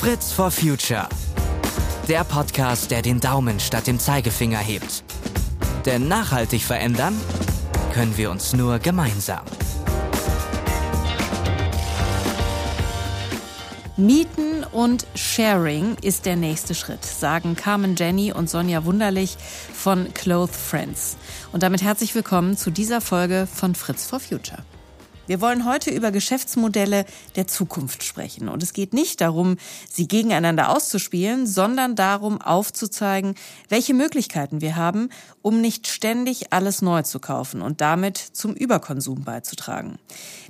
Fritz for Future. Der Podcast, der den Daumen statt dem Zeigefinger hebt. Denn nachhaltig verändern können wir uns nur gemeinsam. Mieten und Sharing ist der nächste Schritt, sagen Carmen Jenny und Sonja Wunderlich von Cloth Friends. Und damit herzlich willkommen zu dieser Folge von Fritz for Future. Wir wollen heute über Geschäftsmodelle der Zukunft sprechen. Und es geht nicht darum, sie gegeneinander auszuspielen, sondern darum aufzuzeigen, welche Möglichkeiten wir haben, um nicht ständig alles neu zu kaufen und damit zum Überkonsum beizutragen.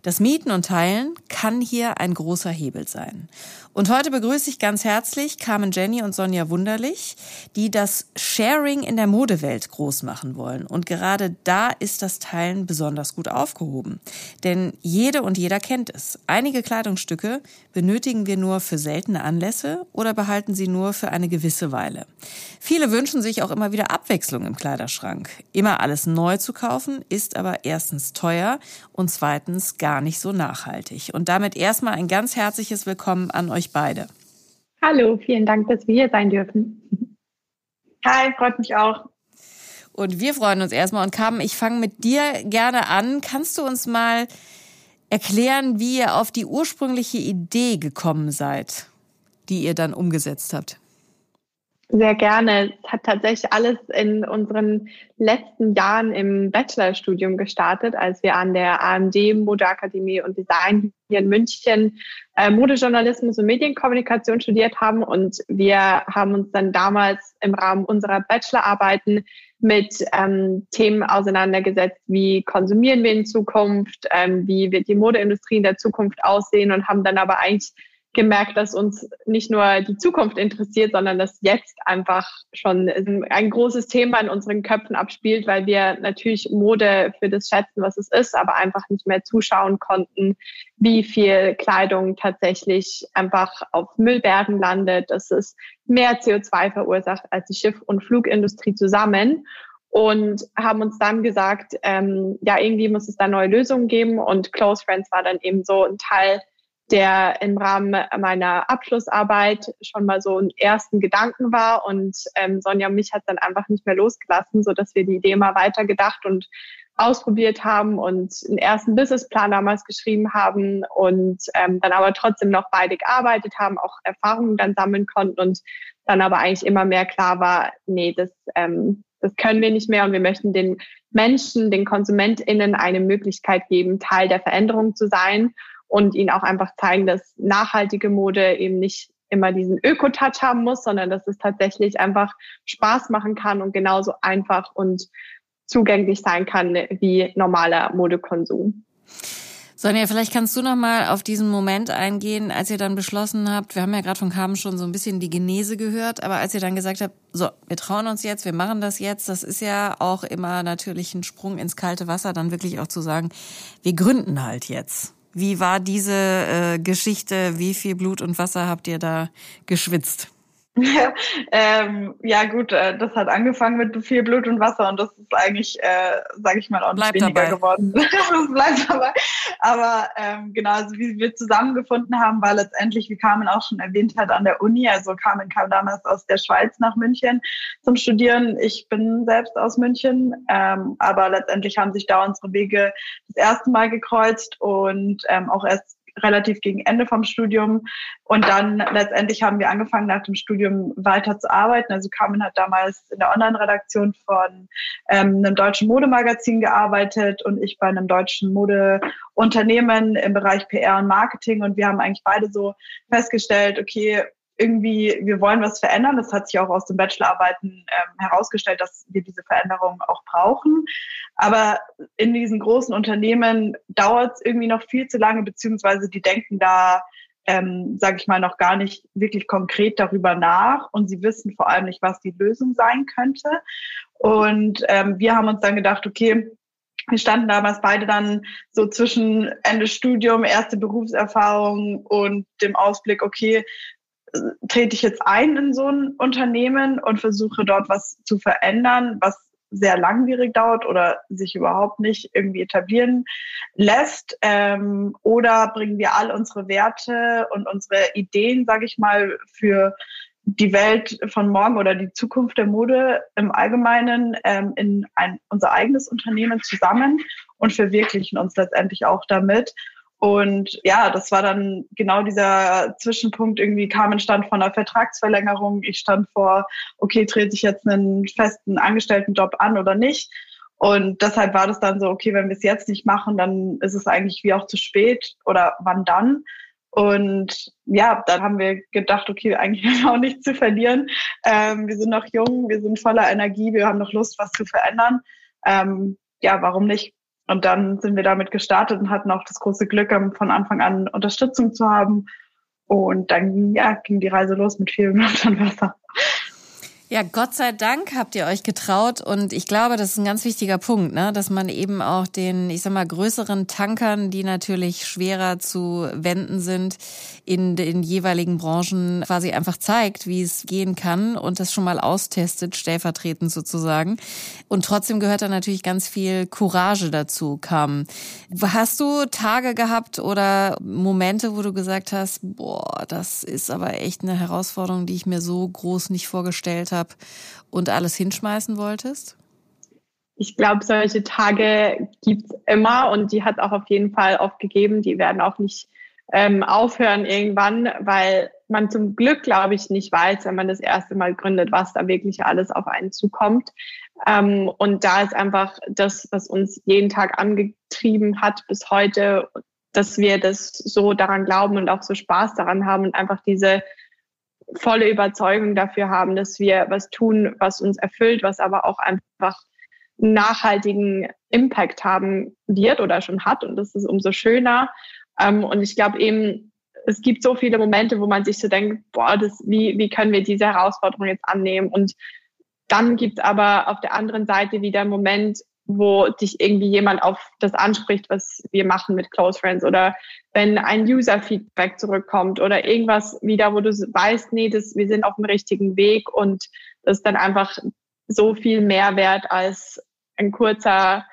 Das Mieten und Teilen kann hier ein großer Hebel sein. Und heute begrüße ich ganz herzlich Carmen Jenny und Sonja Wunderlich, die das Sharing in der Modewelt groß machen wollen. Und gerade da ist das Teilen besonders gut aufgehoben. Denn jede und jeder kennt es. Einige Kleidungsstücke benötigen wir nur für seltene Anlässe oder behalten sie nur für eine gewisse Weile. Viele wünschen sich auch immer wieder Abwechslung im Kleiderschrank. Immer alles neu zu kaufen ist aber erstens teuer und zweitens gar nicht so nachhaltig. Und damit erstmal ein ganz herzliches Willkommen an euch beide. Hallo, vielen Dank, dass wir hier sein dürfen. Hi, freut mich auch. Und wir freuen uns erstmal. Und Carmen, ich fange mit dir gerne an. Kannst du uns mal erklären, wie ihr auf die ursprüngliche Idee gekommen seid, die ihr dann umgesetzt habt? Sehr gerne. Es hat tatsächlich alles in unseren letzten Jahren im Bachelorstudium gestartet, als wir an der AMD Modeakademie und Design hier in München äh, Modejournalismus und Medienkommunikation studiert haben. Und wir haben uns dann damals im Rahmen unserer Bachelorarbeiten mit ähm, Themen auseinandergesetzt, wie konsumieren wir in Zukunft, ähm, wie wird die Modeindustrie in der Zukunft aussehen und haben dann aber eigentlich gemerkt, dass uns nicht nur die Zukunft interessiert, sondern dass jetzt einfach schon ein großes Thema in unseren Köpfen abspielt, weil wir natürlich Mode für das schätzen, was es ist, aber einfach nicht mehr zuschauen konnten, wie viel Kleidung tatsächlich einfach auf Müllbergen landet, dass es mehr CO2 verursacht als die Schiff- und Flugindustrie zusammen. Und haben uns dann gesagt, ähm, ja, irgendwie muss es da neue Lösungen geben. Und Close Friends war dann eben so ein Teil der im Rahmen meiner Abschlussarbeit schon mal so einen ersten Gedanken war. Und ähm, Sonja und mich hat dann einfach nicht mehr losgelassen, so dass wir die Idee mal weitergedacht und ausprobiert haben und einen ersten Businessplan damals geschrieben haben und ähm, dann aber trotzdem noch beide gearbeitet haben, auch Erfahrungen dann sammeln konnten und dann aber eigentlich immer mehr klar war, nee, das, ähm, das können wir nicht mehr und wir möchten den Menschen, den KonsumentInnen eine Möglichkeit geben, Teil der Veränderung zu sein und ihnen auch einfach zeigen, dass nachhaltige Mode eben nicht immer diesen Öko-Touch haben muss, sondern dass es tatsächlich einfach Spaß machen kann und genauso einfach und zugänglich sein kann wie normaler Modekonsum. Sonja, vielleicht kannst du noch mal auf diesen Moment eingehen, als ihr dann beschlossen habt, wir haben ja gerade von Carmen schon so ein bisschen die Genese gehört, aber als ihr dann gesagt habt, so, wir trauen uns jetzt, wir machen das jetzt, das ist ja auch immer natürlich ein Sprung ins kalte Wasser, dann wirklich auch zu sagen, wir gründen halt jetzt. Wie war diese äh, Geschichte? Wie viel Blut und Wasser habt ihr da geschwitzt? ähm, ja gut, äh, das hat angefangen mit viel Blut und Wasser und das ist eigentlich, äh, sage ich mal, auch nicht weniger dabei. geworden. das bleibt dabei. Aber ähm, genau, also wie wir zusammengefunden haben, war letztendlich, wie Carmen auch schon erwähnt hat, an der Uni. Also Carmen kam damals aus der Schweiz nach München zum Studieren. Ich bin selbst aus München, ähm, aber letztendlich haben sich da unsere Wege das erste Mal gekreuzt und ähm, auch erst relativ gegen Ende vom Studium. Und dann letztendlich haben wir angefangen, nach dem Studium weiter zu arbeiten. Also Carmen hat damals in der Online-Redaktion von ähm, einem deutschen Modemagazin gearbeitet und ich bei einem deutschen Modeunternehmen im Bereich PR und Marketing. Und wir haben eigentlich beide so festgestellt, okay, irgendwie, wir wollen was verändern. Das hat sich auch aus den Bachelorarbeiten ähm, herausgestellt, dass wir diese Veränderung auch brauchen. Aber in diesen großen Unternehmen dauert es irgendwie noch viel zu lange, beziehungsweise die denken da, ähm, sage ich mal, noch gar nicht wirklich konkret darüber nach und sie wissen vor allem nicht, was die Lösung sein könnte. Und ähm, wir haben uns dann gedacht, okay, wir standen damals beide dann so zwischen Ende Studium, erste Berufserfahrung und dem Ausblick, okay, trete ich jetzt ein in so ein Unternehmen und versuche dort was zu verändern, was sehr langwierig dauert oder sich überhaupt nicht irgendwie etablieren lässt? Ähm, oder bringen wir all unsere Werte und unsere Ideen, sage ich mal, für die Welt von morgen oder die Zukunft der Mode im Allgemeinen ähm, in ein, unser eigenes Unternehmen zusammen und verwirklichen uns letztendlich auch damit. Und ja, das war dann genau dieser Zwischenpunkt. Irgendwie Carmen stand vor einer Vertragsverlängerung. Ich stand vor, okay, trete ich jetzt einen festen Angestelltenjob an oder nicht? Und deshalb war das dann so, okay, wenn wir es jetzt nicht machen, dann ist es eigentlich wie auch zu spät oder wann dann? Und ja, dann haben wir gedacht, okay, eigentlich haben wir auch nichts zu verlieren. Ähm, wir sind noch jung, wir sind voller Energie, wir haben noch Lust, was zu verändern. Ähm, ja, warum nicht? Und dann sind wir damit gestartet und hatten auch das große Glück, von Anfang an Unterstützung zu haben. Und dann ja, ging die Reise los mit viel Blut und Wasser. Ja, Gott sei Dank habt ihr euch getraut und ich glaube, das ist ein ganz wichtiger Punkt, ne? dass man eben auch den, ich sag mal, größeren Tankern, die natürlich schwerer zu wenden sind, in den jeweiligen Branchen quasi einfach zeigt, wie es gehen kann und das schon mal austestet, stellvertretend sozusagen. Und trotzdem gehört da natürlich ganz viel Courage dazu, kam. Hast du Tage gehabt oder Momente, wo du gesagt hast, boah, das ist aber echt eine Herausforderung, die ich mir so groß nicht vorgestellt habe? Habe und alles hinschmeißen wolltest? Ich glaube, solche Tage gibt es immer und die hat auch auf jeden Fall oft gegeben. Die werden auch nicht ähm, aufhören irgendwann, weil man zum Glück, glaube ich, nicht weiß, wenn man das erste Mal gründet, was da wirklich alles auf einen zukommt. Ähm, und da ist einfach das, was uns jeden Tag angetrieben hat bis heute, dass wir das so daran glauben und auch so Spaß daran haben und einfach diese volle Überzeugung dafür haben, dass wir was tun, was uns erfüllt, was aber auch einfach nachhaltigen Impact haben wird oder schon hat. Und das ist umso schöner. Ähm, und ich glaube eben, es gibt so viele Momente, wo man sich so denkt, boah, das, wie, wie können wir diese Herausforderung jetzt annehmen? Und dann gibt es aber auf der anderen Seite wieder einen Moment, wo dich irgendwie jemand auf das anspricht, was wir machen mit Close Friends oder wenn ein User-Feedback zurückkommt oder irgendwas wieder, wo du weißt, nee, das, wir sind auf dem richtigen Weg und das ist dann einfach so viel mehr wert als ein kurzer,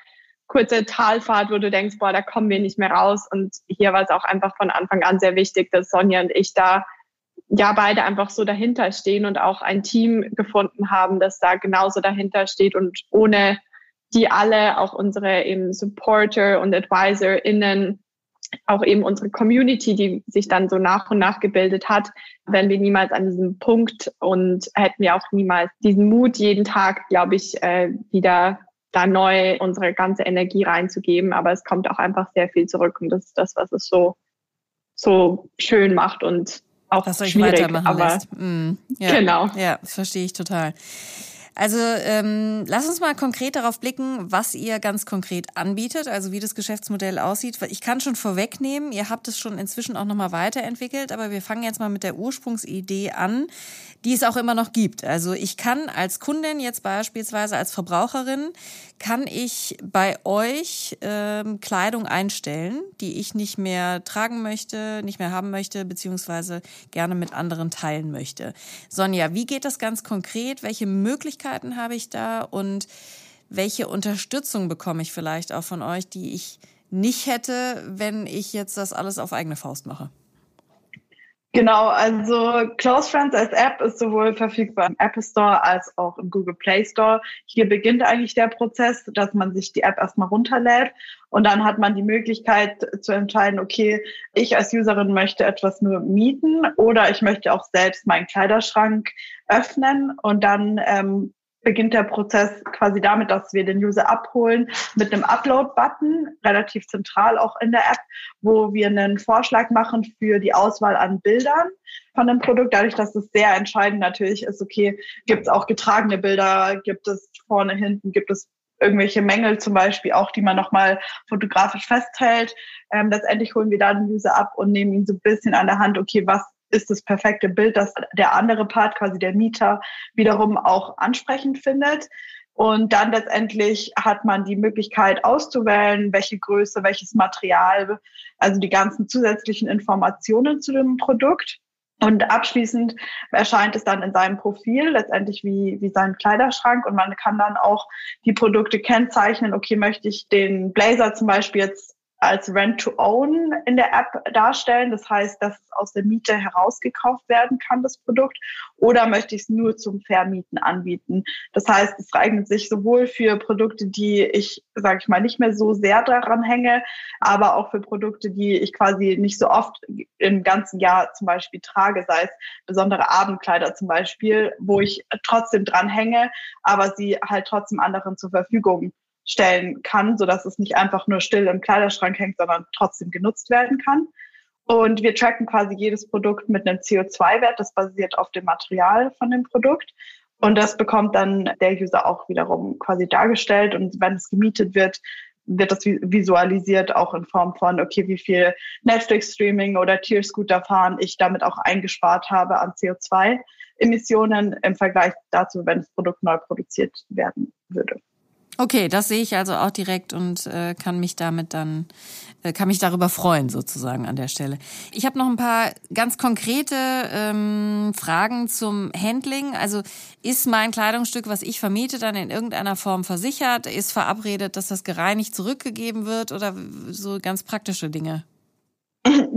kurze Talfahrt, wo du denkst, boah, da kommen wir nicht mehr raus. Und hier war es auch einfach von Anfang an sehr wichtig, dass Sonja und ich da ja beide einfach so dahinter stehen und auch ein Team gefunden haben, das da genauso dahinter steht und ohne die alle, auch unsere eben Supporter und AdvisorInnen, auch eben unsere Community, die sich dann so nach und nach gebildet hat, wären wir niemals an diesem Punkt und hätten wir auch niemals diesen Mut, jeden Tag, glaube ich, äh, wieder da neu unsere ganze Energie reinzugeben. Aber es kommt auch einfach sehr viel zurück und das ist das, was es so, so schön macht und auch was euch schwierig, weitermachen aber lässt. Mm, ja, genau. Ja, das verstehe ich total. Also ähm, lass uns mal konkret darauf blicken, was ihr ganz konkret anbietet, also wie das Geschäftsmodell aussieht. Ich kann schon vorwegnehmen, ihr habt es schon inzwischen auch nochmal weiterentwickelt, aber wir fangen jetzt mal mit der Ursprungsidee an, die es auch immer noch gibt. Also ich kann als Kundin jetzt beispielsweise als Verbraucherin, kann ich bei euch ähm, Kleidung einstellen, die ich nicht mehr tragen möchte, nicht mehr haben möchte, beziehungsweise gerne mit anderen teilen möchte. Sonja, wie geht das ganz konkret? Welche Möglichkeiten habe ich da und welche Unterstützung bekomme ich vielleicht auch von euch, die ich nicht hätte, wenn ich jetzt das alles auf eigene Faust mache? Genau, also Close Friends als App ist sowohl verfügbar im App Store als auch im Google Play Store. Hier beginnt eigentlich der Prozess, dass man sich die App erstmal runterlädt und dann hat man die Möglichkeit zu entscheiden, okay, ich als Userin möchte etwas nur mieten oder ich möchte auch selbst meinen Kleiderschrank öffnen und dann ähm, beginnt der Prozess quasi damit, dass wir den User abholen mit einem Upload-Button, relativ zentral auch in der App, wo wir einen Vorschlag machen für die Auswahl an Bildern von dem Produkt. Dadurch, dass es sehr entscheidend natürlich ist, okay, gibt es auch getragene Bilder, gibt es vorne, hinten, gibt es irgendwelche Mängel zum Beispiel auch, die man nochmal fotografisch festhält. Ähm, letztendlich holen wir da den User ab und nehmen ihn so ein bisschen an der Hand, okay, was ist das perfekte Bild, das der andere Part, quasi der Mieter, wiederum auch ansprechend findet. Und dann letztendlich hat man die Möglichkeit auszuwählen, welche Größe, welches Material, also die ganzen zusätzlichen Informationen zu dem Produkt. Und abschließend erscheint es dann in seinem Profil letztendlich wie, wie sein Kleiderschrank und man kann dann auch die Produkte kennzeichnen. Okay, möchte ich den Blazer zum Beispiel jetzt als Rent-to-Own in der App darstellen. Das heißt, dass es aus der Miete herausgekauft werden kann, das Produkt. Oder möchte ich es nur zum Vermieten anbieten? Das heißt, es eignet sich sowohl für Produkte, die ich, sage ich mal, nicht mehr so sehr daran hänge, aber auch für Produkte, die ich quasi nicht so oft im ganzen Jahr zum Beispiel trage, sei es besondere Abendkleider zum Beispiel, wo ich trotzdem dran hänge, aber sie halt trotzdem anderen zur Verfügung stellen kann, so dass es nicht einfach nur still im Kleiderschrank hängt, sondern trotzdem genutzt werden kann. Und wir tracken quasi jedes Produkt mit einem CO2-Wert. Das basiert auf dem Material von dem Produkt. Und das bekommt dann der User auch wiederum quasi dargestellt. Und wenn es gemietet wird, wird das visualisiert auch in Form von, okay, wie viel Netflix-Streaming oder Tier-Scooter fahren ich damit auch eingespart habe an CO2-Emissionen im Vergleich dazu, wenn das Produkt neu produziert werden würde. Okay, das sehe ich also auch direkt und äh, kann mich damit dann, äh, kann mich darüber freuen sozusagen an der Stelle. Ich habe noch ein paar ganz konkrete ähm, Fragen zum Handling. Also ist mein Kleidungsstück, was ich vermiete, dann in irgendeiner Form versichert? Ist verabredet, dass das gereinigt zurückgegeben wird oder so ganz praktische Dinge?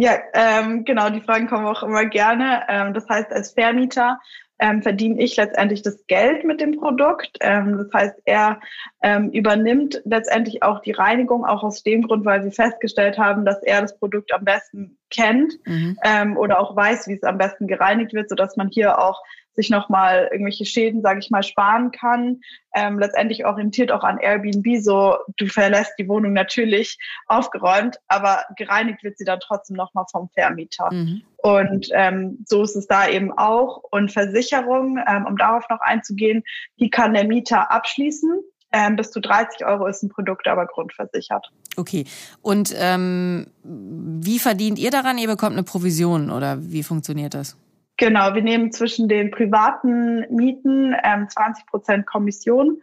Ja, ähm, genau, die Fragen kommen auch immer gerne. Ähm, das heißt, als Vermieter ähm, verdiene ich letztendlich das Geld mit dem Produkt. Ähm, das heißt, er ähm, übernimmt letztendlich auch die Reinigung, auch aus dem Grund, weil sie festgestellt haben, dass er das Produkt am besten kennt mhm. ähm, oder auch weiß, wie es am besten gereinigt wird, sodass man hier auch sich nochmal irgendwelche Schäden, sage ich mal, sparen kann. Ähm, letztendlich orientiert auch an Airbnb so, du verlässt die Wohnung natürlich aufgeräumt, aber gereinigt wird sie dann trotzdem nochmal vom Vermieter. Mhm. Und ähm, so ist es da eben auch. Und Versicherung, ähm, um darauf noch einzugehen, die kann der Mieter abschließen. Ähm, bis zu 30 Euro ist ein Produkt aber grundversichert. Okay. Und ähm, wie verdient ihr daran? Ihr bekommt eine Provision oder wie funktioniert das? Genau, wir nehmen zwischen den privaten Mieten ähm, 20 Prozent Kommission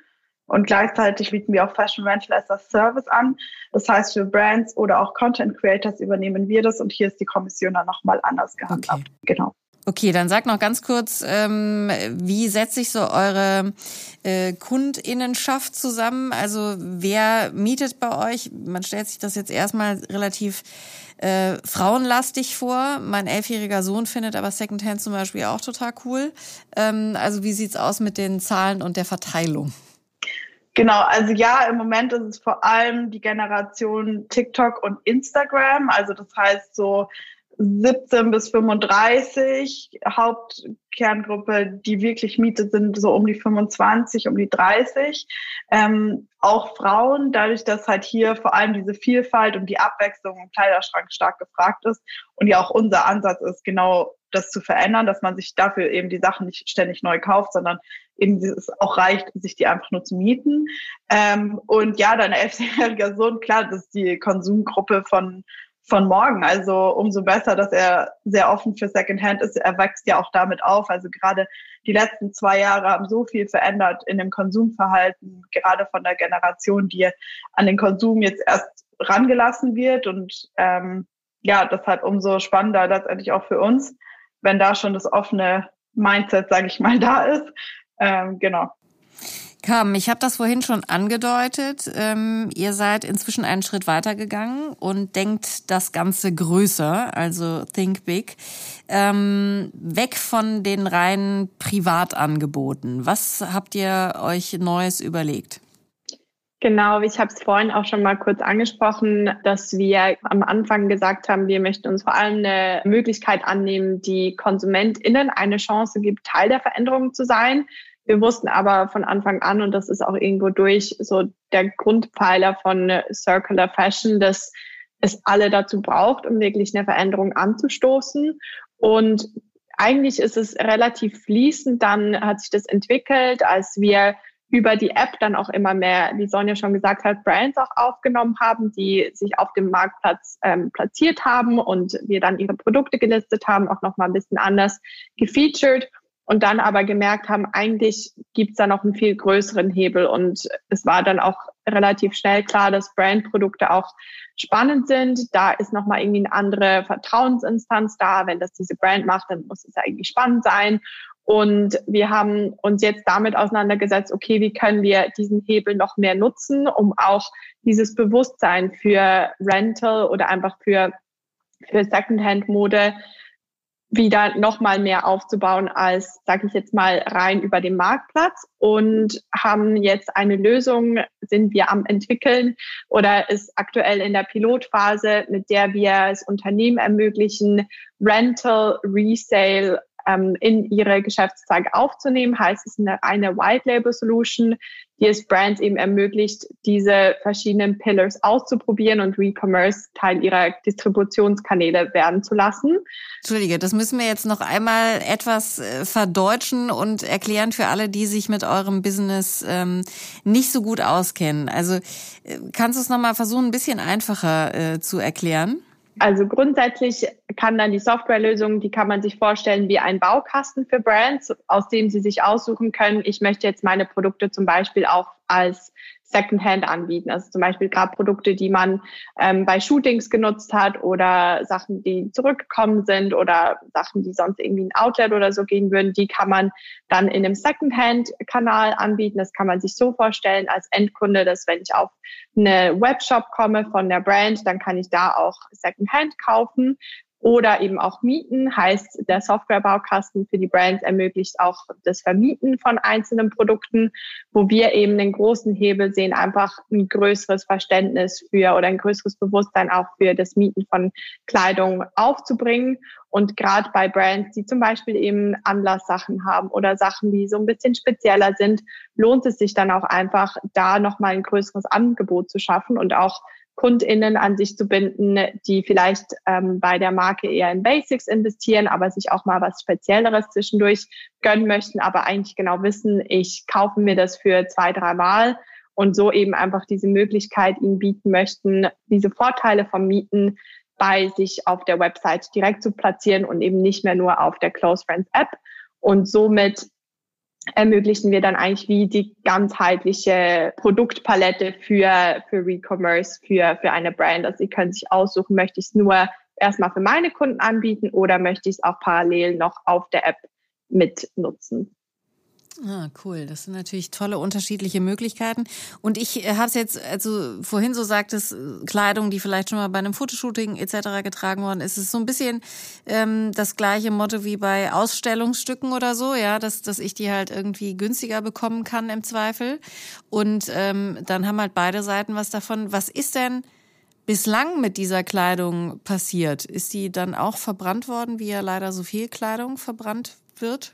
und gleichzeitig bieten wir auch Fashion Rental as a Service an. Das heißt, für Brands oder auch Content Creators übernehmen wir das und hier ist die Kommission dann nochmal anders gehandhabt. Okay. Genau. Okay, dann sag noch ganz kurz, ähm, wie setzt sich so eure äh, Kundinnenschaft zusammen? Also wer mietet bei euch? Man stellt sich das jetzt erstmal relativ äh, frauenlastig vor. Mein elfjähriger Sohn findet aber Secondhand zum Beispiel auch total cool. Ähm, also wie sieht's aus mit den Zahlen und der Verteilung? Genau, also ja, im Moment ist es vor allem die Generation TikTok und Instagram. Also das heißt so 17 bis 35, Hauptkerngruppe, die wirklich Miete sind so um die 25, um die 30. Ähm, auch Frauen, dadurch, dass halt hier vor allem diese Vielfalt und die Abwechslung im Kleiderschrank stark gefragt ist und ja auch unser Ansatz ist, genau das zu verändern, dass man sich dafür eben die Sachen nicht ständig neu kauft, sondern eben es auch reicht, sich die einfach nur zu mieten. Ähm, und ja, dein elfjähriger Sohn, klar, das ist die Konsumgruppe von von morgen. Also umso besser, dass er sehr offen für Secondhand ist. Er wächst ja auch damit auf. Also gerade die letzten zwei Jahre haben so viel verändert in dem Konsumverhalten, gerade von der Generation, die an den Konsum jetzt erst rangelassen wird. Und ähm, ja, deshalb umso spannender letztendlich auch für uns, wenn da schon das offene Mindset, sage ich mal, da ist. Ähm, genau. Carmen, ich habe das vorhin schon angedeutet. Ähm, ihr seid inzwischen einen Schritt weitergegangen und denkt das Ganze größer, also Think Big, ähm, weg von den reinen Privatangeboten. Was habt ihr euch Neues überlegt? Genau, ich habe es vorhin auch schon mal kurz angesprochen, dass wir am Anfang gesagt haben, wir möchten uns vor allem eine Möglichkeit annehmen, die KonsumentInnen eine Chance gibt, Teil der Veränderung zu sein. Wir wussten aber von Anfang an, und das ist auch irgendwo durch so der Grundpfeiler von Circular Fashion, dass es alle dazu braucht, um wirklich eine Veränderung anzustoßen. Und eigentlich ist es relativ fließend, dann hat sich das entwickelt, als wir über die App dann auch immer mehr, wie Sonja schon gesagt hat, Brands auch aufgenommen haben, die sich auf dem Marktplatz ähm, platziert haben und wir dann ihre Produkte gelistet haben, auch nochmal ein bisschen anders gefeatured. Und dann aber gemerkt haben, eigentlich gibt's da noch einen viel größeren Hebel. Und es war dann auch relativ schnell klar, dass Brandprodukte auch spannend sind. Da ist nochmal irgendwie eine andere Vertrauensinstanz da. Wenn das diese Brand macht, dann muss es eigentlich spannend sein. Und wir haben uns jetzt damit auseinandergesetzt, okay, wie können wir diesen Hebel noch mehr nutzen, um auch dieses Bewusstsein für Rental oder einfach für, für Secondhand-Mode wieder nochmal mehr aufzubauen als, sage ich jetzt mal, rein über den Marktplatz und haben jetzt eine Lösung, sind wir am entwickeln oder ist aktuell in der Pilotphase, mit der wir es Unternehmen ermöglichen, Rental, Resale ähm, in ihre Geschäftszweige aufzunehmen. Heißt, es eine reine White Label Solution, die es Brands eben ermöglicht, diese verschiedenen Pillars auszuprobieren und Recommerce Teil ihrer Distributionskanäle werden zu lassen. Entschuldige, das müssen wir jetzt noch einmal etwas äh, verdeutschen und erklären für alle, die sich mit eurem Business ähm, nicht so gut auskennen. Also äh, kannst du es nochmal versuchen, ein bisschen einfacher äh, zu erklären? Also grundsätzlich kann dann die Softwarelösung, die kann man sich vorstellen wie ein Baukasten für Brands, aus dem sie sich aussuchen können, ich möchte jetzt meine Produkte zum Beispiel auch als Secondhand anbieten. Also zum Beispiel gerade Produkte, die man ähm, bei Shootings genutzt hat oder Sachen, die zurückgekommen sind oder Sachen, die sonst irgendwie ein Outlet oder so gehen würden, die kann man dann in einem Secondhand-Kanal anbieten. Das kann man sich so vorstellen als Endkunde, dass wenn ich auf eine Webshop komme von der Brand, dann kann ich da auch Secondhand kaufen oder eben auch Mieten. Heißt, der Softwarebaukasten für die Brands ermöglicht auch das Vermieten von einzelnen Produkten, wo wir eben den großen Hebel sehen, einfach ein größeres Verständnis für oder ein größeres Bewusstsein auch für das Mieten von Kleidung aufzubringen. Und gerade bei Brands, die zum Beispiel eben Anlasssachen haben oder Sachen, die so ein bisschen spezieller sind, lohnt es sich dann auch einfach, da nochmal ein größeres Angebot zu schaffen und auch KundInnen an sich zu binden, die vielleicht ähm, bei der Marke eher in Basics investieren, aber sich auch mal was Spezielleres zwischendurch gönnen möchten, aber eigentlich genau wissen, ich kaufe mir das für zwei, drei Mal und so eben einfach diese Möglichkeit ihnen bieten möchten, diese Vorteile vom Mieten bei sich auf der Website direkt zu platzieren und eben nicht mehr nur auf der Close Friends App und somit ermöglichen wir dann eigentlich wie die ganzheitliche Produktpalette für, für Recommerce, für, für eine Brand. Also sie können sich aussuchen, möchte ich es nur erstmal für meine Kunden anbieten oder möchte ich es auch parallel noch auf der App mit nutzen. Ah, cool. Das sind natürlich tolle unterschiedliche Möglichkeiten. Und ich äh, habe es jetzt, also vorhin so sagtest, äh, Kleidung, die vielleicht schon mal bei einem Fotoshooting etc. getragen worden ist, ist so ein bisschen ähm, das gleiche Motto wie bei Ausstellungsstücken oder so, ja, dass, dass ich die halt irgendwie günstiger bekommen kann im Zweifel. Und ähm, dann haben halt beide Seiten was davon. Was ist denn bislang mit dieser Kleidung passiert? Ist die dann auch verbrannt worden, wie ja leider so viel Kleidung verbrannt wird?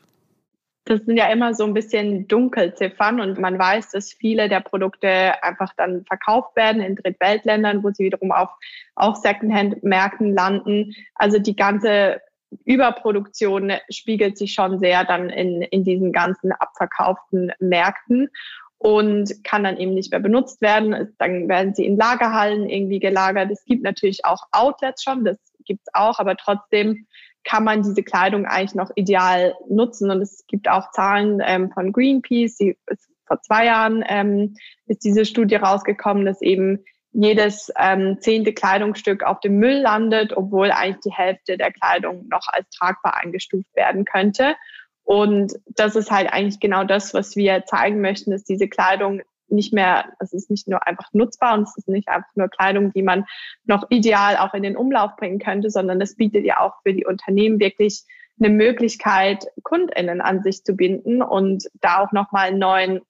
Das sind ja immer so ein bisschen Dunkelziffern und man weiß, dass viele der Produkte einfach dann verkauft werden in Drittweltländern, wo sie wiederum auf auch Secondhand-Märkten landen. Also die ganze Überproduktion spiegelt sich schon sehr dann in, in diesen ganzen abverkauften Märkten und kann dann eben nicht mehr benutzt werden. Dann werden sie in Lagerhallen irgendwie gelagert. Es gibt natürlich auch Outlets schon, das gibt's auch, aber trotzdem kann man diese Kleidung eigentlich noch ideal nutzen. Und es gibt auch Zahlen ähm, von Greenpeace, die vor zwei Jahren ähm, ist diese Studie rausgekommen, dass eben jedes ähm, zehnte Kleidungsstück auf dem Müll landet, obwohl eigentlich die Hälfte der Kleidung noch als tragbar eingestuft werden könnte. Und das ist halt eigentlich genau das, was wir zeigen möchten, dass diese Kleidung nicht mehr, es ist nicht nur einfach nutzbar und es ist nicht einfach nur Kleidung, die man noch ideal auch in den Umlauf bringen könnte, sondern es bietet ja auch für die Unternehmen wirklich eine Möglichkeit, KundInnen an sich zu binden und da auch nochmal einen neuen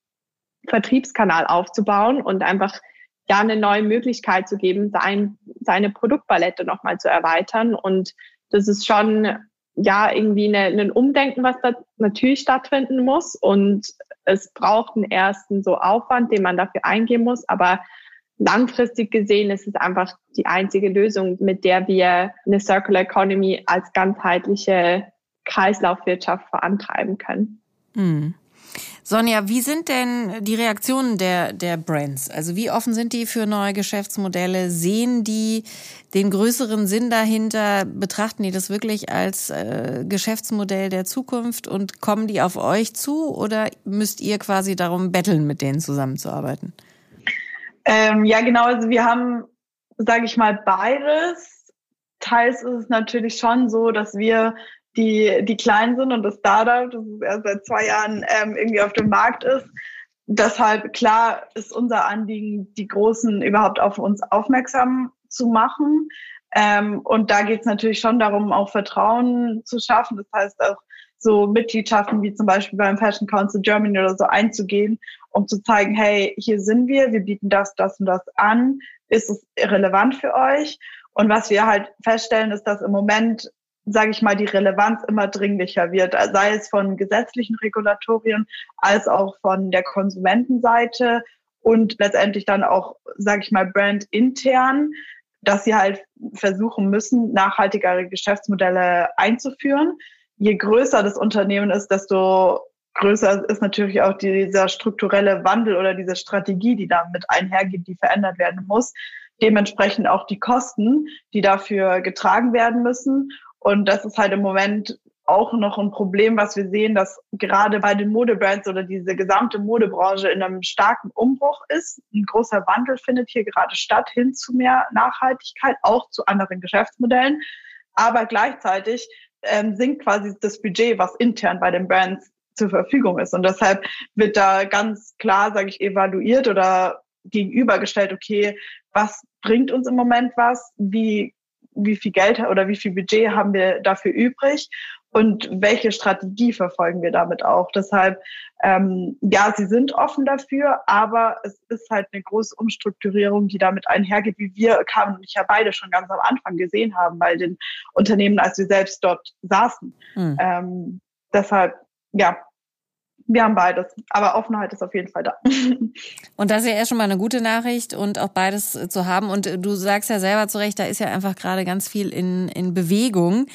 Vertriebskanal aufzubauen und einfach ja eine neue Möglichkeit zu geben, sein, seine Produktpalette nochmal zu erweitern. Und das ist schon ja irgendwie eine, ein Umdenken, was da natürlich stattfinden muss. Und es braucht einen ersten so Aufwand, den man dafür eingehen muss, aber langfristig gesehen ist es einfach die einzige Lösung, mit der wir eine Circular Economy als ganzheitliche Kreislaufwirtschaft vorantreiben können. Mhm. Sonja, wie sind denn die Reaktionen der, der Brands? Also wie offen sind die für neue Geschäftsmodelle? Sehen die den größeren Sinn dahinter? Betrachten die das wirklich als äh, Geschäftsmodell der Zukunft und kommen die auf euch zu oder müsst ihr quasi darum betteln, mit denen zusammenzuarbeiten? Ähm, ja, genau. Also wir haben, sage ich mal, beides. Teils ist es natürlich schon so, dass wir die, die klein sind und das Startup, das erst seit zwei Jahren ähm, irgendwie auf dem Markt ist. Deshalb, klar, ist unser Anliegen, die Großen überhaupt auf uns aufmerksam zu machen. Ähm, und da geht es natürlich schon darum, auch Vertrauen zu schaffen. Das heißt auch so Mitgliedschaften wie zum Beispiel beim Fashion Council Germany oder so einzugehen, um zu zeigen, hey, hier sind wir, wir bieten das, das und das an. Ist es relevant für euch? Und was wir halt feststellen, ist, dass im Moment sage ich mal, die Relevanz immer dringlicher wird, sei es von gesetzlichen Regulatorien als auch von der Konsumentenseite und letztendlich dann auch, sage ich mal, brandintern, dass sie halt versuchen müssen, nachhaltigere Geschäftsmodelle einzuführen. Je größer das Unternehmen ist, desto größer ist natürlich auch dieser strukturelle Wandel oder diese Strategie, die damit einhergeht, die verändert werden muss. Dementsprechend auch die Kosten, die dafür getragen werden müssen. Und das ist halt im Moment auch noch ein Problem, was wir sehen, dass gerade bei den Modebrands oder diese gesamte Modebranche in einem starken Umbruch ist. Ein großer Wandel findet hier gerade statt hin zu mehr Nachhaltigkeit, auch zu anderen Geschäftsmodellen. Aber gleichzeitig ähm, sinkt quasi das Budget, was intern bei den Brands zur Verfügung ist. Und deshalb wird da ganz klar, sage ich, evaluiert oder gegenübergestellt, okay, was bringt uns im Moment was? Wie wie viel Geld oder wie viel Budget haben wir dafür übrig und welche Strategie verfolgen wir damit auch. Deshalb, ähm, ja, sie sind offen dafür, aber es ist halt eine große Umstrukturierung, die damit einhergeht, wie wir Carmen und ich ja beide schon ganz am Anfang gesehen haben bei den Unternehmen, als wir selbst dort saßen. Mhm. Ähm, deshalb, ja, wir haben beides, aber Offenheit ist auf jeden Fall da. Und das ist ja erst schon mal eine gute Nachricht und auch beides zu haben. Und du sagst ja selber zu Recht, da ist ja einfach gerade ganz viel in, in Bewegung.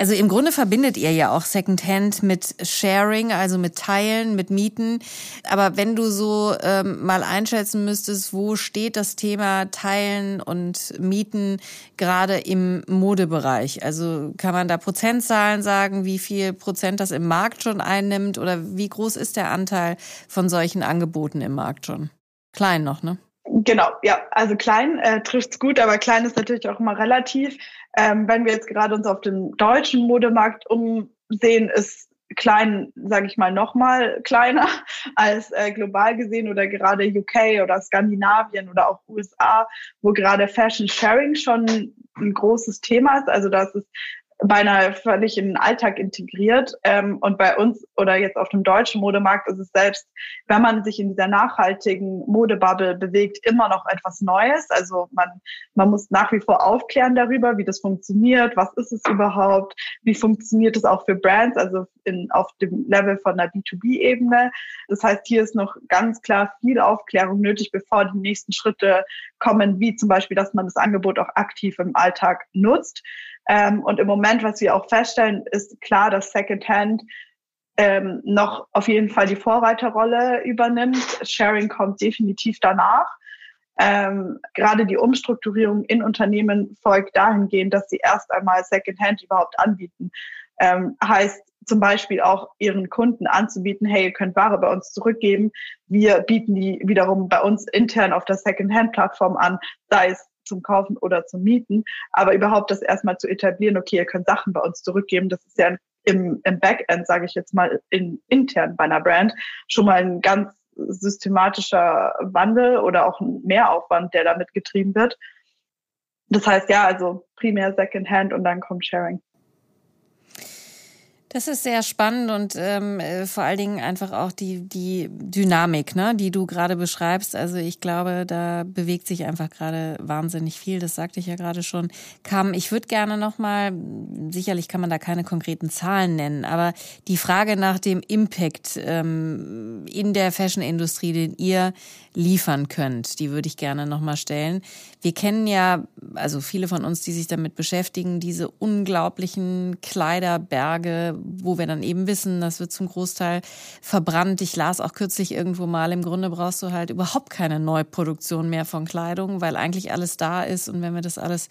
Also im Grunde verbindet ihr ja auch Secondhand mit Sharing, also mit Teilen, mit Mieten. Aber wenn du so ähm, mal einschätzen müsstest, wo steht das Thema Teilen und Mieten gerade im Modebereich? Also kann man da Prozentzahlen sagen, wie viel Prozent das im Markt schon einnimmt oder wie groß ist der Anteil von solchen Angeboten im Markt schon? Klein noch, ne? Genau, ja, also klein äh, trifft's gut, aber klein ist natürlich auch immer relativ. Ähm, wenn wir jetzt gerade uns auf dem deutschen Modemarkt umsehen, ist klein, sage ich mal, noch mal kleiner als äh, global gesehen oder gerade UK oder Skandinavien oder auch USA, wo gerade Fashion Sharing schon ein großes Thema ist. Also das ist beinahe völlig in den Alltag integriert. Ähm, und bei uns oder jetzt auf dem deutschen Modemarkt ist es selbst, wenn man sich in dieser nachhaltigen Modebubble bewegt, immer noch etwas Neues. Also man, man muss nach wie vor aufklären darüber, wie das funktioniert, was ist es überhaupt, wie funktioniert es auch für Brands, also in, auf dem Level von der B2B-Ebene. Das heißt, hier ist noch ganz klar viel Aufklärung nötig, bevor die nächsten Schritte kommen, wie zum Beispiel, dass man das Angebot auch aktiv im Alltag nutzt. Ähm, und im Moment, was wir auch feststellen, ist klar, dass Secondhand ähm, noch auf jeden Fall die Vorreiterrolle übernimmt. Sharing kommt definitiv danach. Ähm, gerade die Umstrukturierung in Unternehmen folgt dahingehend, dass sie erst einmal Secondhand überhaupt anbieten. Ähm, heißt zum Beispiel auch ihren Kunden anzubieten, hey, ihr könnt Ware bei uns zurückgeben. Wir bieten die wiederum bei uns intern auf der Secondhand-Plattform an, sei es zum Kaufen oder zum Mieten. Aber überhaupt das erstmal zu etablieren, okay, ihr könnt Sachen bei uns zurückgeben, das ist ja im, im Backend, sage ich jetzt mal, in, intern bei einer Brand schon mal ein ganz systematischer Wandel oder auch ein Mehraufwand, der damit getrieben wird. Das heißt ja, also primär Secondhand und dann kommt Sharing. Das ist sehr spannend und ähm, äh, vor allen Dingen einfach auch die, die Dynamik, ne, die du gerade beschreibst. Also ich glaube, da bewegt sich einfach gerade wahnsinnig viel. Das sagte ich ja gerade schon. Kam, ich würde gerne nochmal, sicherlich kann man da keine konkreten Zahlen nennen, aber die Frage nach dem Impact ähm, in der Fashion-Industrie, den ihr liefern könnt, die würde ich gerne nochmal stellen. Wir kennen ja, also viele von uns, die sich damit beschäftigen, diese unglaublichen Kleiderberge, wo wir dann eben wissen, das wird zum Großteil verbrannt. Ich las auch kürzlich irgendwo mal, im Grunde brauchst du halt überhaupt keine Neuproduktion mehr von Kleidung, weil eigentlich alles da ist und wenn wir das alles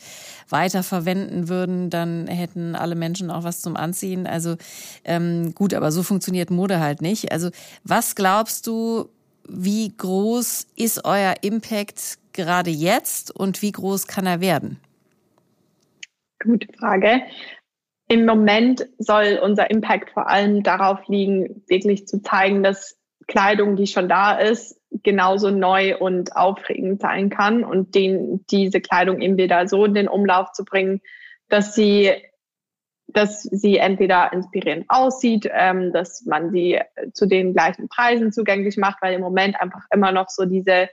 weiter verwenden würden, dann hätten alle Menschen auch was zum Anziehen. Also ähm, gut, aber so funktioniert Mode halt nicht. Also was glaubst du, wie groß ist euer Impact gerade jetzt und wie groß kann er werden? Gute Frage. Im Moment soll unser Impact vor allem darauf liegen, wirklich zu zeigen, dass Kleidung, die schon da ist, genauso neu und aufregend sein kann und den, diese Kleidung eben wieder so in den Umlauf zu bringen, dass sie dass sie entweder inspirierend aussieht, ähm, dass man sie zu den gleichen Preisen zugänglich macht, weil im Moment einfach immer noch so diese,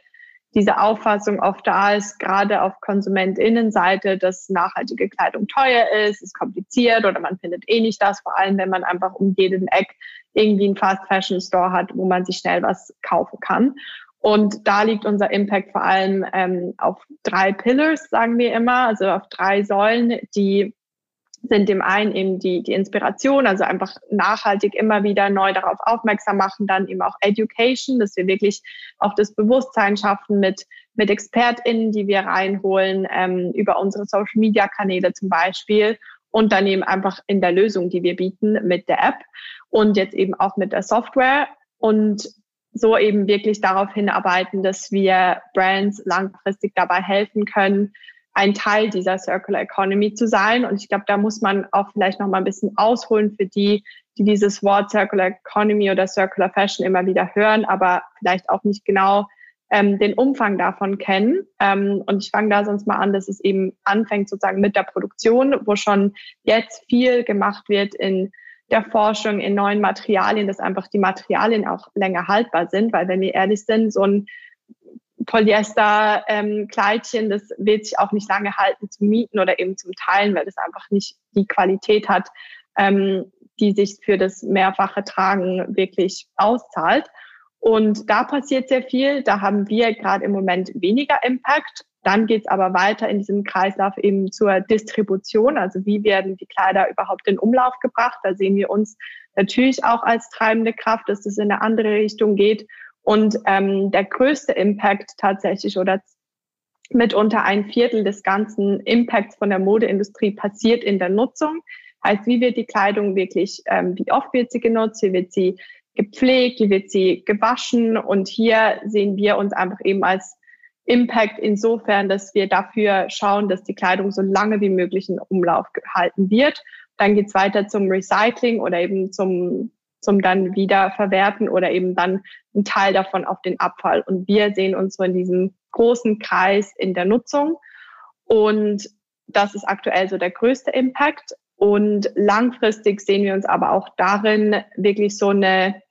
diese Auffassung oft da ist, gerade auf KonsumentInnenseite, dass nachhaltige Kleidung teuer ist, ist kompliziert oder man findet eh nicht das, vor allem wenn man einfach um jeden Eck irgendwie einen Fast Fashion Store hat, wo man sich schnell was kaufen kann. Und da liegt unser Impact vor allem ähm, auf drei Pillars, sagen wir immer, also auf drei Säulen, die sind dem einen eben die, die Inspiration, also einfach nachhaltig immer wieder neu darauf aufmerksam machen, dann eben auch Education, dass wir wirklich auch das Bewusstsein schaffen mit, mit ExpertInnen, die wir reinholen, ähm, über unsere Social Media Kanäle zum Beispiel und dann eben einfach in der Lösung, die wir bieten mit der App und jetzt eben auch mit der Software und so eben wirklich darauf hinarbeiten, dass wir Brands langfristig dabei helfen können, ein Teil dieser Circular Economy zu sein. Und ich glaube, da muss man auch vielleicht noch mal ein bisschen ausholen für die, die dieses Wort Circular Economy oder Circular Fashion immer wieder hören, aber vielleicht auch nicht genau ähm, den Umfang davon kennen. Ähm, und ich fange da sonst mal an, dass es eben anfängt sozusagen mit der Produktion, wo schon jetzt viel gemacht wird in der Forschung, in neuen Materialien, dass einfach die Materialien auch länger haltbar sind, weil wenn wir ehrlich sind, so ein Polyester-Kleidchen, ähm, das wird sich auch nicht lange halten zum Mieten oder eben zum Teilen, weil das einfach nicht die Qualität hat, ähm, die sich für das mehrfache Tragen wirklich auszahlt. Und da passiert sehr viel. Da haben wir gerade im Moment weniger Impact. Dann geht es aber weiter in diesem Kreislauf eben zur Distribution. Also wie werden die Kleider überhaupt in Umlauf gebracht? Da sehen wir uns natürlich auch als treibende Kraft, dass es in eine andere Richtung geht. Und ähm, der größte Impact tatsächlich oder mitunter ein Viertel des ganzen Impacts von der Modeindustrie passiert in der Nutzung. Heißt, wie wird die Kleidung wirklich, ähm, wie oft wird sie genutzt, wie wird sie gepflegt, wie wird sie gewaschen. Und hier sehen wir uns einfach eben als Impact insofern, dass wir dafür schauen, dass die Kleidung so lange wie möglich in Umlauf gehalten wird. Dann geht's weiter zum Recycling oder eben zum zum dann wieder verwerten oder eben dann ein Teil davon auf den Abfall. Und wir sehen uns so in diesem großen Kreis in der Nutzung. Und das ist aktuell so der größte Impact. Und langfristig sehen wir uns aber auch darin, wirklich so eine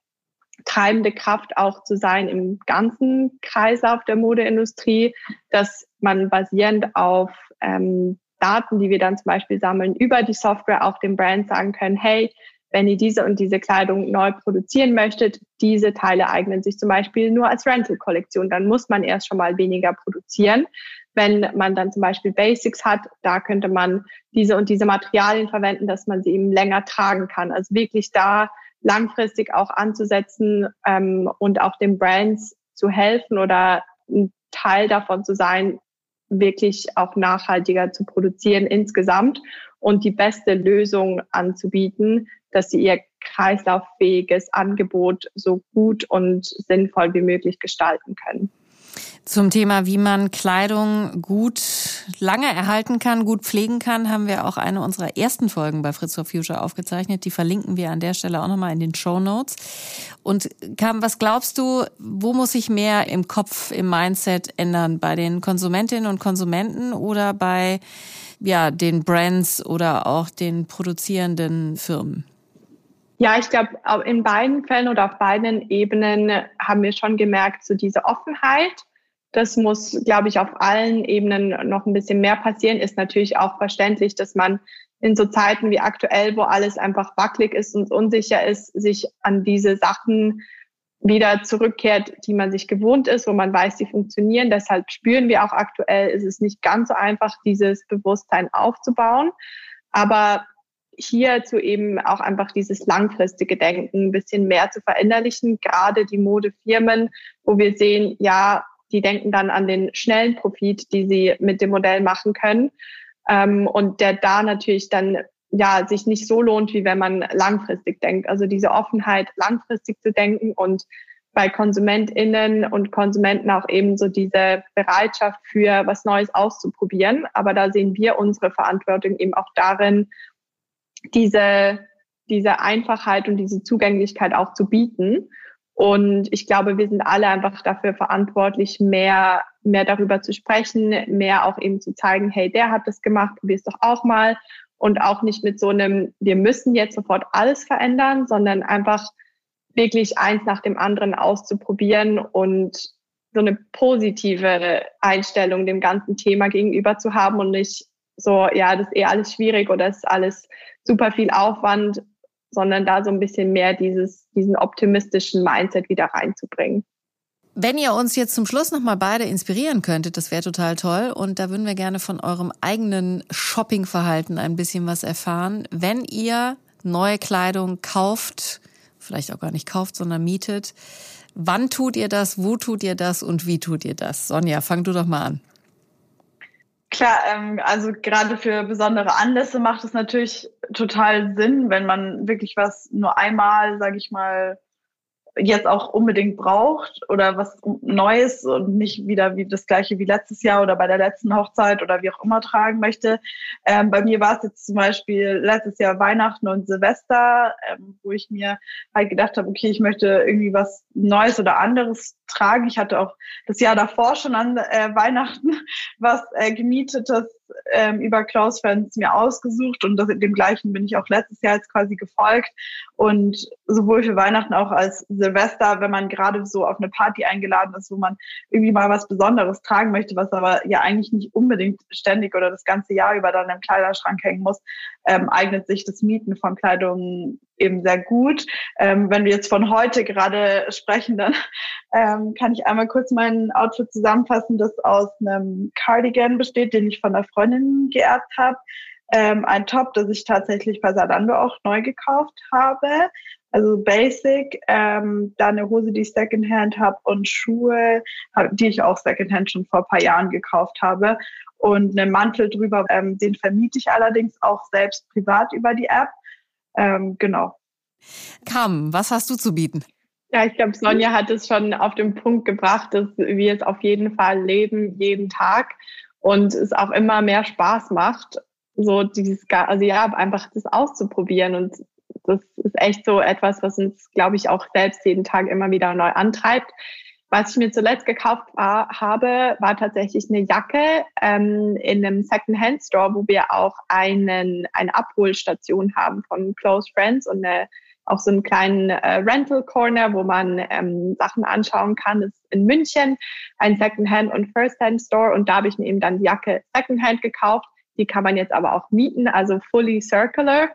treibende Kraft auch zu sein im ganzen Kreislauf der Modeindustrie, dass man basierend auf ähm, Daten, die wir dann zum Beispiel sammeln, über die Software auch dem Brand sagen können, hey, wenn ihr diese und diese Kleidung neu produzieren möchtet, diese Teile eignen sich zum Beispiel nur als Rental-Kollektion. Dann muss man erst schon mal weniger produzieren. Wenn man dann zum Beispiel Basics hat, da könnte man diese und diese Materialien verwenden, dass man sie eben länger tragen kann. Also wirklich da langfristig auch anzusetzen ähm, und auch den Brands zu helfen oder ein Teil davon zu sein, wirklich auch nachhaltiger zu produzieren insgesamt und die beste Lösung anzubieten, dass sie ihr kreislauffähiges Angebot so gut und sinnvoll wie möglich gestalten können. Zum Thema, wie man Kleidung gut lange erhalten kann, gut pflegen kann, haben wir auch eine unserer ersten Folgen bei Fritz for Future aufgezeichnet. Die verlinken wir an der Stelle auch nochmal in den Show Notes. Und Kam, was glaubst du, wo muss sich mehr im Kopf, im Mindset ändern? Bei den Konsumentinnen und Konsumenten oder bei ja, den Brands oder auch den produzierenden Firmen? Ja, ich glaube, in beiden Fällen oder auf beiden Ebenen haben wir schon gemerkt, so diese Offenheit. Das muss, glaube ich, auf allen Ebenen noch ein bisschen mehr passieren. Ist natürlich auch verständlich, dass man in so Zeiten wie aktuell, wo alles einfach wackelig ist und unsicher ist, sich an diese Sachen wieder zurückkehrt, die man sich gewohnt ist, wo man weiß, die funktionieren. Deshalb spüren wir auch aktuell, ist es nicht ganz so einfach, dieses Bewusstsein aufzubauen. Aber hierzu eben auch einfach dieses langfristige Denken ein bisschen mehr zu verinnerlichen, gerade die Modefirmen, wo wir sehen, ja, die denken dann an den schnellen Profit, die sie mit dem Modell machen können. Ähm, und der da natürlich dann ja sich nicht so lohnt, wie wenn man langfristig denkt. Also diese Offenheit, langfristig zu denken und bei KonsumentInnen und Konsumenten auch eben so diese Bereitschaft für was Neues auszuprobieren. Aber da sehen wir unsere Verantwortung eben auch darin, diese, diese Einfachheit und diese Zugänglichkeit auch zu bieten. Und ich glaube, wir sind alle einfach dafür verantwortlich, mehr, mehr darüber zu sprechen, mehr auch eben zu zeigen, hey, der hat das gemacht, probier es doch auch mal. Und auch nicht mit so einem, wir müssen jetzt sofort alles verändern, sondern einfach wirklich eins nach dem anderen auszuprobieren und so eine positive Einstellung dem ganzen Thema gegenüber zu haben und nicht so, ja, das ist eh alles schwierig oder ist alles super viel Aufwand, sondern da so ein bisschen mehr dieses, diesen optimistischen Mindset wieder reinzubringen. Wenn ihr uns jetzt zum Schluss nochmal beide inspirieren könntet, das wäre total toll. Und da würden wir gerne von eurem eigenen Shoppingverhalten ein bisschen was erfahren. Wenn ihr neue Kleidung kauft, vielleicht auch gar nicht kauft, sondern mietet. Wann tut ihr das? Wo tut ihr das? Und wie tut ihr das? Sonja, fang du doch mal an. Klar, ähm, also gerade für besondere Anlässe macht es natürlich total Sinn, wenn man wirklich was nur einmal, sage ich mal, jetzt auch unbedingt braucht oder was Neues und nicht wieder wie das gleiche wie letztes Jahr oder bei der letzten Hochzeit oder wie auch immer tragen möchte. Ähm, bei mir war es jetzt zum Beispiel letztes Jahr Weihnachten und Silvester, ähm, wo ich mir halt gedacht habe, okay, ich möchte irgendwie was Neues oder anderes tragen. Ich hatte auch das Jahr davor schon an äh, Weihnachten was äh, gemietetes ähm, über Close Friends mir ausgesucht und das, dem gleichen bin ich auch letztes Jahr jetzt quasi gefolgt. Und sowohl für Weihnachten auch als Silvester, wenn man gerade so auf eine Party eingeladen ist, wo man irgendwie mal was Besonderes tragen möchte, was aber ja eigentlich nicht unbedingt ständig oder das ganze Jahr über dann im Kleiderschrank hängen muss, ähm, eignet sich das Mieten von Kleidung eben sehr gut. Ähm, wenn wir jetzt von heute gerade sprechen, dann ähm, kann ich einmal kurz mein Outfit zusammenfassen, das aus einem Cardigan besteht, den ich von einer Freundin geerbt habe. Ähm, ein Top, das ich tatsächlich bei Zalando auch neu gekauft habe. Also Basic, ähm, dann eine Hose, die ich Secondhand habe und Schuhe, die ich auch Secondhand schon vor ein paar Jahren gekauft habe. Und einen Mantel drüber, ähm, den vermiete ich allerdings auch selbst privat über die App. Ähm, genau. Kam, was hast du zu bieten? Ja, ich glaube, Sonja hat es schon auf den Punkt gebracht, dass wir es auf jeden Fall leben, jeden Tag und es auch immer mehr Spaß macht, so dieses, also ja, einfach das auszuprobieren und das ist echt so etwas, was uns, glaube ich, auch selbst jeden Tag immer wieder neu antreibt. Was ich mir zuletzt gekauft war, habe, war tatsächlich eine Jacke ähm, in einem Second-Hand-Store, wo wir auch einen, eine Abholstation haben von Close Friends und eine, auch so einen kleinen äh, Rental-Corner, wo man ähm, Sachen anschauen kann. Das ist in München ein Second-Hand- und First-Hand-Store und da habe ich mir eben dann die Jacke Second-Hand gekauft. Die kann man jetzt aber auch mieten, also fully circular.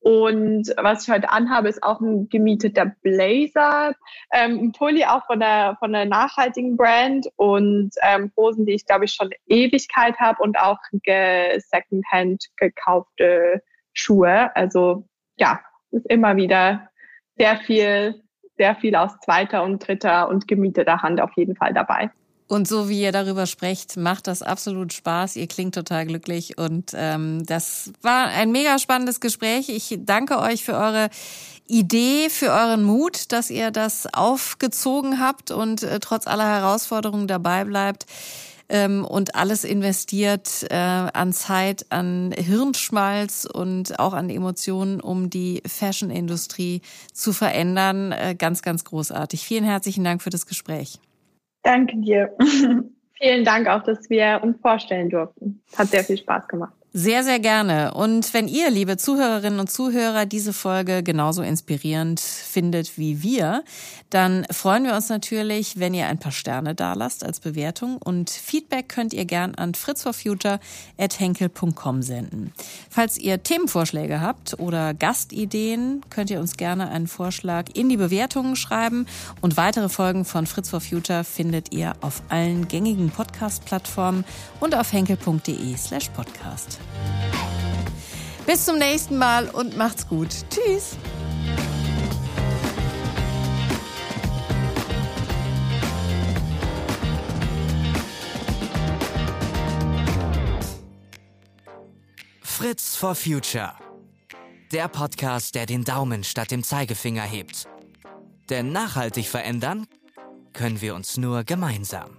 Und was ich heute anhabe, ist auch ein gemieteter Blazer, ähm, ein Pulli auch von der, von der nachhaltigen Brand und ähm, Hosen, die ich glaube ich schon Ewigkeit habe und auch ge Secondhand gekaufte Schuhe. Also ja, ist immer wieder sehr viel, sehr viel aus zweiter und dritter und gemieteter Hand auf jeden Fall dabei. Und so wie ihr darüber sprecht, macht das absolut Spaß. Ihr klingt total glücklich und ähm, das war ein mega spannendes Gespräch. Ich danke euch für eure Idee, für euren Mut, dass ihr das aufgezogen habt und äh, trotz aller Herausforderungen dabei bleibt ähm, und alles investiert äh, an Zeit, an Hirnschmalz und auch an Emotionen, um die Fashion-Industrie zu verändern. Äh, ganz, ganz großartig. Vielen herzlichen Dank für das Gespräch. Danke dir. Vielen Dank auch, dass wir uns vorstellen durften. Hat sehr viel Spaß gemacht. Sehr, sehr gerne. Und wenn ihr, liebe Zuhörerinnen und Zuhörer, diese Folge genauso inspirierend findet wie wir, dann freuen wir uns natürlich, wenn ihr ein paar Sterne dalasst als Bewertung und Feedback könnt ihr gern an fritzforfuture.henkel.com senden. Falls ihr Themenvorschläge habt oder Gastideen, könnt ihr uns gerne einen Vorschlag in die Bewertungen schreiben und weitere Folgen von Fritz for Future findet ihr auf allen gängigen Podcast-Plattformen und auf henkel.de slash podcast. Bis zum nächsten Mal und macht's gut. Tschüss. Fritz for Future. Der Podcast, der den Daumen statt dem Zeigefinger hebt. Denn nachhaltig verändern können wir uns nur gemeinsam.